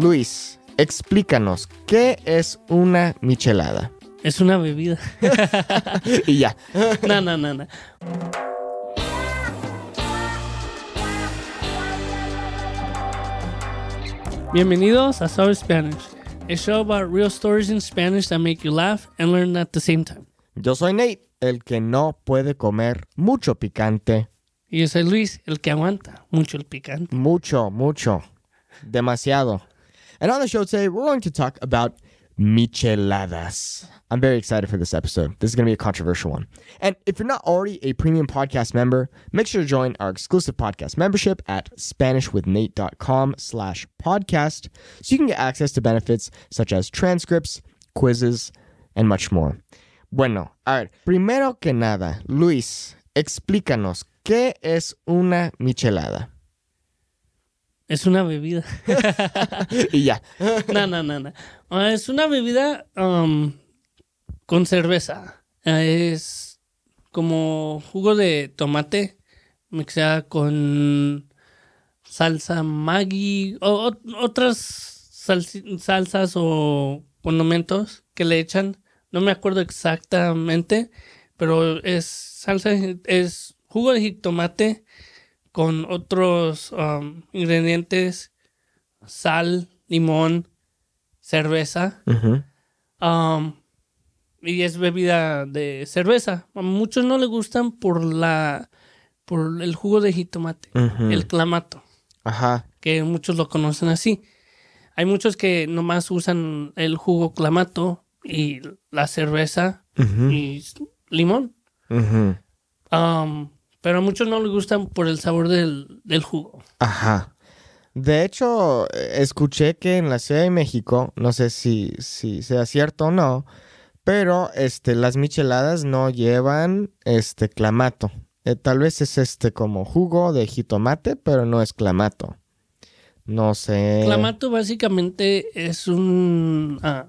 Luis, explícanos, ¿qué es una michelada? Es una bebida. y ya. no, no, no, no. Bienvenidos a Sour Spanish, a show about real stories in Spanish that make you laugh and learn at the same time. Yo soy Nate, el que no puede comer mucho picante. Y yo soy Luis, el que aguanta mucho el picante. Mucho, mucho. Demasiado. And on the show today, we're going to talk about micheladas. I'm very excited for this episode. This is going to be a controversial one. And if you're not already a premium podcast member, make sure to join our exclusive podcast membership at SpanishWithNate.com slash podcast so you can get access to benefits such as transcripts, quizzes, and much more. Bueno, a ver, primero que nada, Luis, explícanos, ¿qué es una michelada? Es una bebida. y ya. no, no, no, no. Ah, Es una bebida um, con cerveza. Ah, Es como jugo de tomate mixada con salsa Maggi o ot- otras salsas o condimentos que le echan. No me acuerdo exactamente, pero es salsa, es jugo de jitomate con otros um, ingredientes, sal, limón, cerveza. Um, y es bebida de cerveza. A muchos no le gustan por la por el jugo de jitomate, el clamato, Ajá. que muchos lo conocen así. Hay muchos que nomás usan el jugo clamato y la cerveza y limón. Um, pero a muchos no les gustan por el sabor del, del jugo. Ajá. De hecho, escuché que en la Ciudad de México, no sé si, si sea cierto o no, pero este, las micheladas no llevan este clamato. Eh, tal vez es este como jugo de jitomate, pero no es clamato. No sé. Clamato básicamente es un, ah,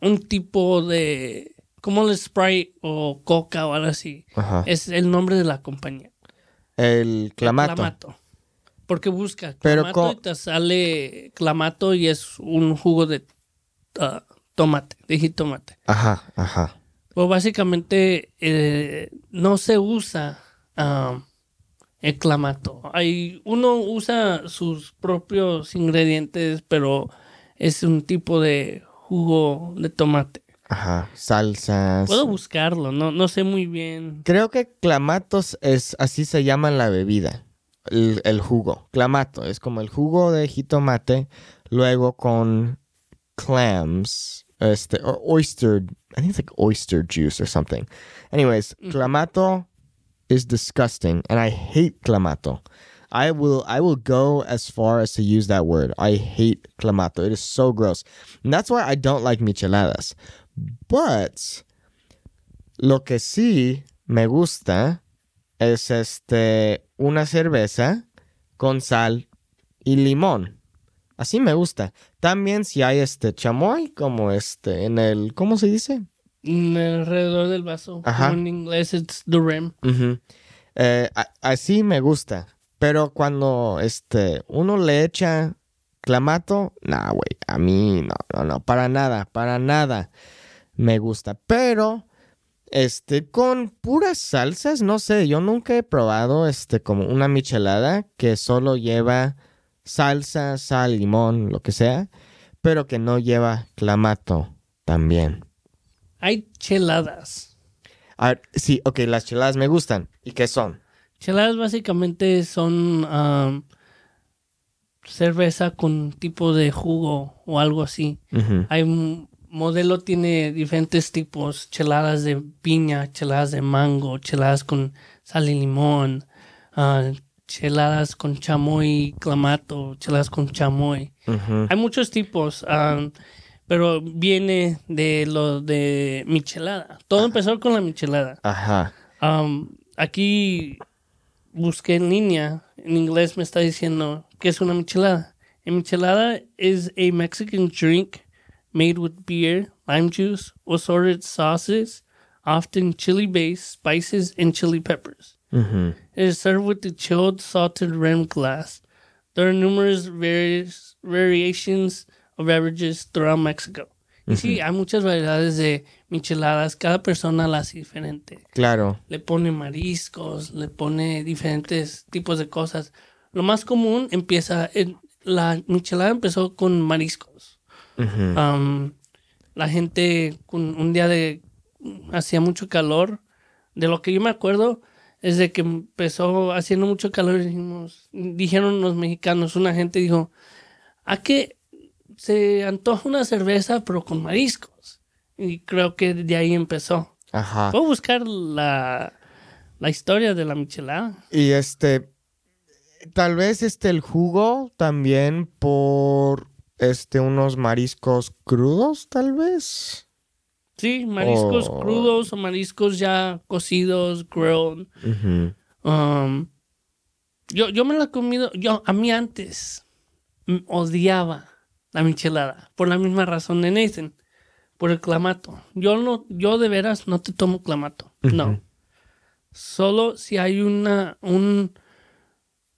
un tipo de... como el Sprite o Coca o algo así. Ajá. Es el nombre de la compañía. El El clamato. Porque busca Pero clamato co- y te sale clamato y es un jugo de ah, tomate, de jitomate. Ajá, ajá. Pues básicamente eh, no se usa ah, el clamato. Hay, uno usa sus propios ingredientes, pero es un tipo de jugo de tomate. Ajá. Salsas. Puedo buscarlo, no, no sé muy bien. Creo que clamatos es así se llama la bebida. El, el jugo. Clamato. Es como el jugo de jitomate. Luego con clams. Este, or oyster. I think it's like oyster juice or something. Anyways, clamato is disgusting. And I hate clamato. I will I will go as far as to use that word. I hate clamato. It is so gross. And that's why I don't like micheladas. But lo que sí me gusta es este una cerveza con sal y limón. Así me gusta. También si hay este chamoy como este en el ¿cómo se dice? Mm, Alrededor del vaso. Ajá. En inglés it's the rim. Eh, así me gusta. Pero cuando este uno le echa clamato, nah, güey, a mí no, no, no, para nada, para nada me gusta. Pero este con puras salsas, no sé, yo nunca he probado este como una michelada que solo lleva salsa, sal, limón, lo que sea, pero que no lleva clamato también. Hay cheladas. A ver, sí, ok, las cheladas me gustan. ¿Y qué son? Cheladas básicamente son am, cerveza con tipo de jugo o algo así. Ujú. Hay un modelo tiene diferentes tipos, cheladas de piña, cheladas de mango, cheladas con sal y limón, ah, cheladas con chamoy, clamato, cheladas con chamoy. Hay muchos tipos, am, pero viene de lo de michelada. Todo empezó con la michelada. Ajá. Um, aquí busqué en línea, en inglés me está diciendo que es una michelada. A michelada is a Mexican drink made with beer, lime juice, or assorted sauces, often chili based, spices, and chili peppers. Ujú. It is served with the chilled salted rim glass. There are numerous various variations of beverages throughout Mexico. Y sí, hay muchas variedades de micheladas. Cada persona las hace diferente. Claro. Le pone mariscos, le pone diferentes tipos de cosas. Lo más común empieza, en, la michelada empezó con mariscos. La gente, con un día de, hacía mucho calor. De lo que yo me acuerdo es de que empezó haciendo mucho calor dijimos, dijeron los mexicanos, una gente dijo, ¿a qué se antoja una cerveza pero con mariscos? Y creo que de ahí empezó. Ajá. Puedo buscar la, la historia de la michelada. Y este, tal vez este el jugo también por este unos mariscos crudos, tal vez. Sí, mariscos Oh. crudos o mariscos ya cocidos, grilled. Um, yo, yo me la he comido, yo a mí antes odiaba la michelada por la misma razón de Nathan, por el clamato. Yo no, yo de veras no te tomo clamato, no. Solo si hay una, un,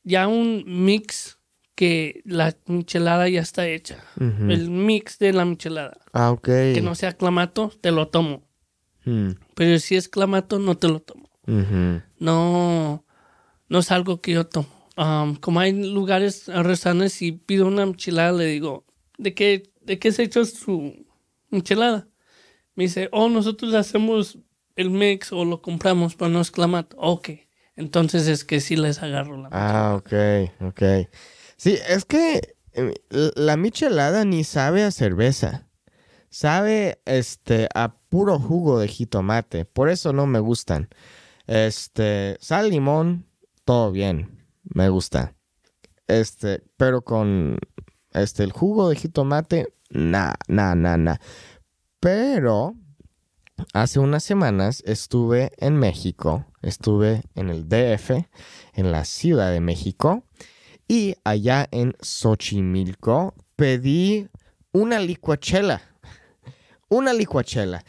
ya un mix que la michelada ya está hecha. El mix de la michelada. Ah, ok. Que no sea clamato, te lo tomo. Mm. Pero si es clamato, no te lo tomo no, no es algo que yo tomo. Um, como hay lugares, restaurantes, y pido una enchilada, le digo, ¿de qué, ¿de qué se hecho su enchilada? Me dice, oh, nosotros hacemos el mix o lo compramos, pero no es clamato. Ok, entonces es que sí les agarro la Ah, ok, ok. Sí, es que eh, la michelada ni sabe a cerveza. Sabe este a puro jugo de jitomate. Por eso no me gustan. Este, sal, limón, todo bien. Me gusta. Este, pero con este el jugo de jitomate, nah, nah, nah, nah. Pero hace unas semanas estuve en México, estuve en el DF, en la Ciudad de México, y allá en Xochimilco pedí una licuachela. Una licuachela.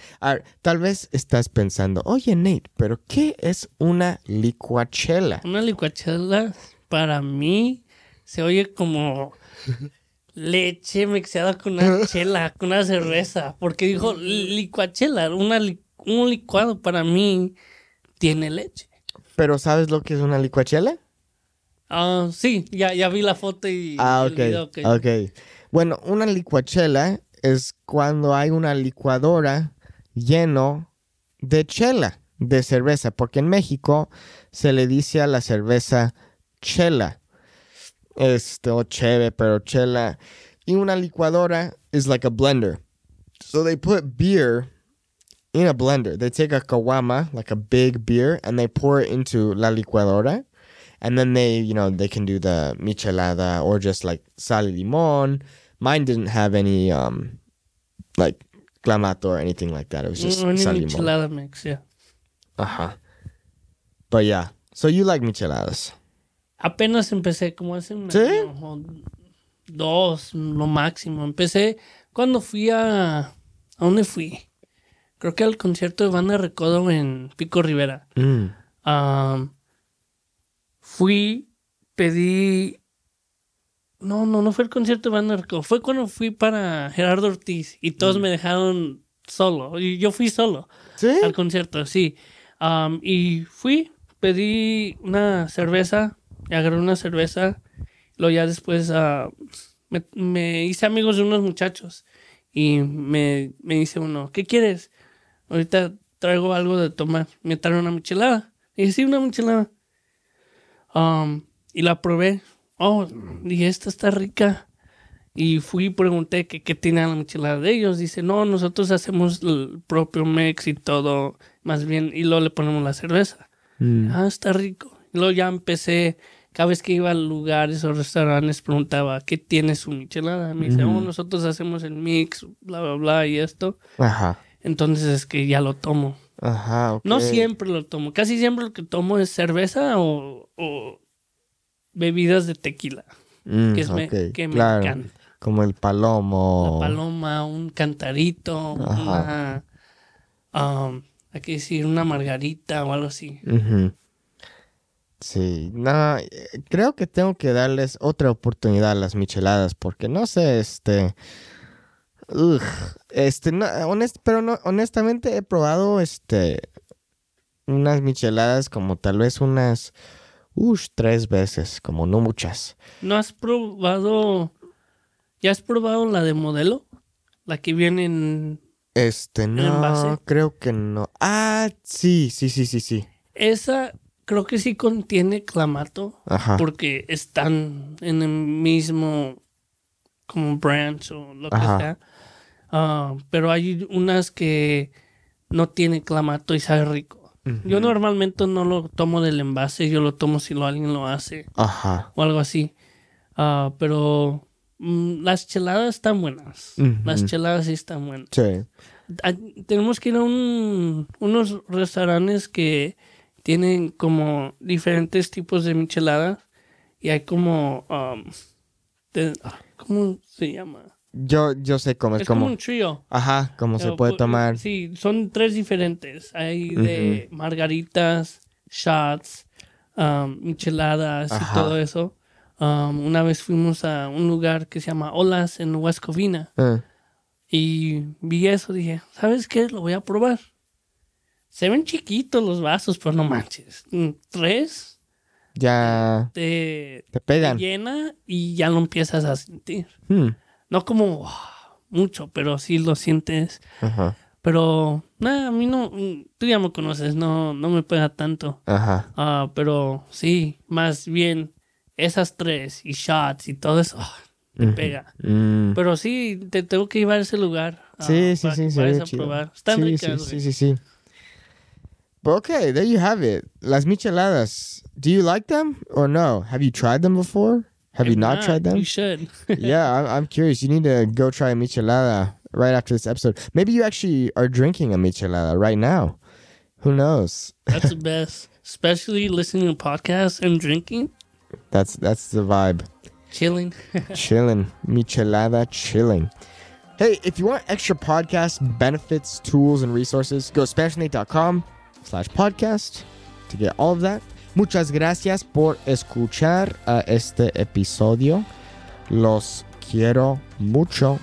Tal vez estás pensando, oye Nate, pero ¿qué es una licuachela? Una licuachela para mí se oye como leche mixada con una chela, con una cerveza. Porque dijo licuachela, una li- un licuado para mí tiene leche. ¿Pero sabes lo que es una licuachela? Ah, sí, ya, ya vi la foto y Ah, el ok. video que- Ok. Bueno, una licuachela es cuando hay una licuadora lleno de chela, de cerveza, porque en México se le dice a la cerveza chela. Este, o cheve, pero chela. Y una licuadora is like a blender. So they put beer in a blender. They take a kawama, like a big beer, and they pour it into la licuadora. And then they, you know, they can do the michelada or just like sal y limon. Mine didn't have any, um, like clamato or anything like that. It was just Una sal michelada mix, yeah. Uh-huh. But yeah, so you like micheladas. Apenas empecé, como hace un ¿Sí? año o dos, lo máximo. Empecé cuando fui a... ¿A dónde fui? Creo que al concierto de Banda Recodo en Pico Rivera. Mm. Fui, pedí... No, no, no fue el concierto de Banda Recodo. Fue cuando fui para Gerardo Ortiz y todos me dejaron solo. Y yo fui solo ¿Sí? al concierto, sí. Y fui, pedí una cerveza, agarré una cerveza, luego ya después ah, me, me hice amigos de unos muchachos y me, me dice uno, ¿qué quieres? Ahorita traigo algo de tomar. Me traen una michelada. Y dije, sí, una michelada. Am, y la probé. Oh, dije, esta está rica. Y fui y pregunté que qué tiene la michelada de ellos. Dice, no, nosotros hacemos el propio mix y todo, más bien, y luego le ponemos la cerveza. Mm. Ah, está rico. Luego ya empecé, cada vez que iba a lugares o restaurantes, preguntaba, ¿qué tiene su michelada? Me dice, oh, nosotros hacemos el mix, bla, bla, bla, y esto. Ajá. Entonces es que ya lo tomo. Ajá, ok. No siempre lo tomo. Casi siempre lo que tomo es cerveza o, o bebidas de tequila, Mm, que, es me- que me encanta. Como el palomo. La paloma, un cantarito, una... um, hay que decir una margarita o algo así. Ujú. Sí, no, eh, creo que tengo que darles otra oportunidad a las micheladas porque no sé, este, ugh, este, no, honest, pero no, honestamente he probado, este, unas micheladas como tal vez unas, ush, tres veces, como no muchas. ¿No has probado... ¿Ya has probado la de modelo? La que viene en... Este, no, creo que no. Ah, sí, sí, sí, sí, sí. Esa creo que sí contiene clamato. Ajá. Porque están en el mismo como branch o lo que Ajá. sea. Ah, pero hay unas que no tienen clamato y sabe rico. Yo normalmente no lo tomo del envase, yo lo tomo si lo, alguien lo hace Ajá. o algo así. Ah, pero mm, las cheladas están buenas. Las cheladas sí están buenas. Sí. Tenemos que ir a un- unos restaurantes que tienen como diferentes tipos de micheladas y hay como um, de- ¿cómo se llama? Yo, yo sé cómo es, Es como como, un trío. ajá, cómo se puede pu- tomar. Sí, son tres diferentes. Hay de margaritas, shots, um, micheladas Ajá. y todo eso. Um, una vez fuimos a un lugar que se llama Olas en West Covina Eh, y vi eso. Dije, ¿sabes qué? Lo voy a probar. Se ven chiquitos los vasos, pero no manches. Mm, Tres ya te, te te pegan. llena y ya lo empiezas a sentir. Hmm, No como wow, mucho, pero sí lo sientes. Ajá. Pero, nada, a mí no, mm, tú ya me conoces, no, no me pega tanto. Ajá. Ah, pero sí, más bien esas tres y shots y todo eso, ah, me Ujú. pega. Mm. Pero sí, te tengo que llevar a ese lugar. ah, Sí, sí, para sí, que vayas a chido. probar. Están sí, ricas, sí, sí, sí, sí. But okay, there you have it. Las micheladas. Do you like them or no? Have you tried them before? Have you If not tried them? You should. yeah, I'm, I'm curious. You need to go try a michelada right after this episode. Maybe you actually are drinking a michelada right now. Who knows? That's the best. Especially listening to podcasts and drinking, That's that's the vibe. chilling. chilling. Michelada chilling. Hey, if you want extra podcast benefits, tools, and resources, go to SpanishNate.com slash podcast to get all of that. Muchas gracias por escuchar a este episodio. Los quiero mucho.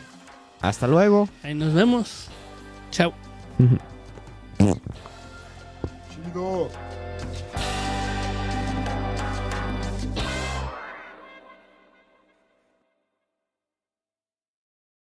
Hasta luego. Ahí nos vemos. Chao. Chido.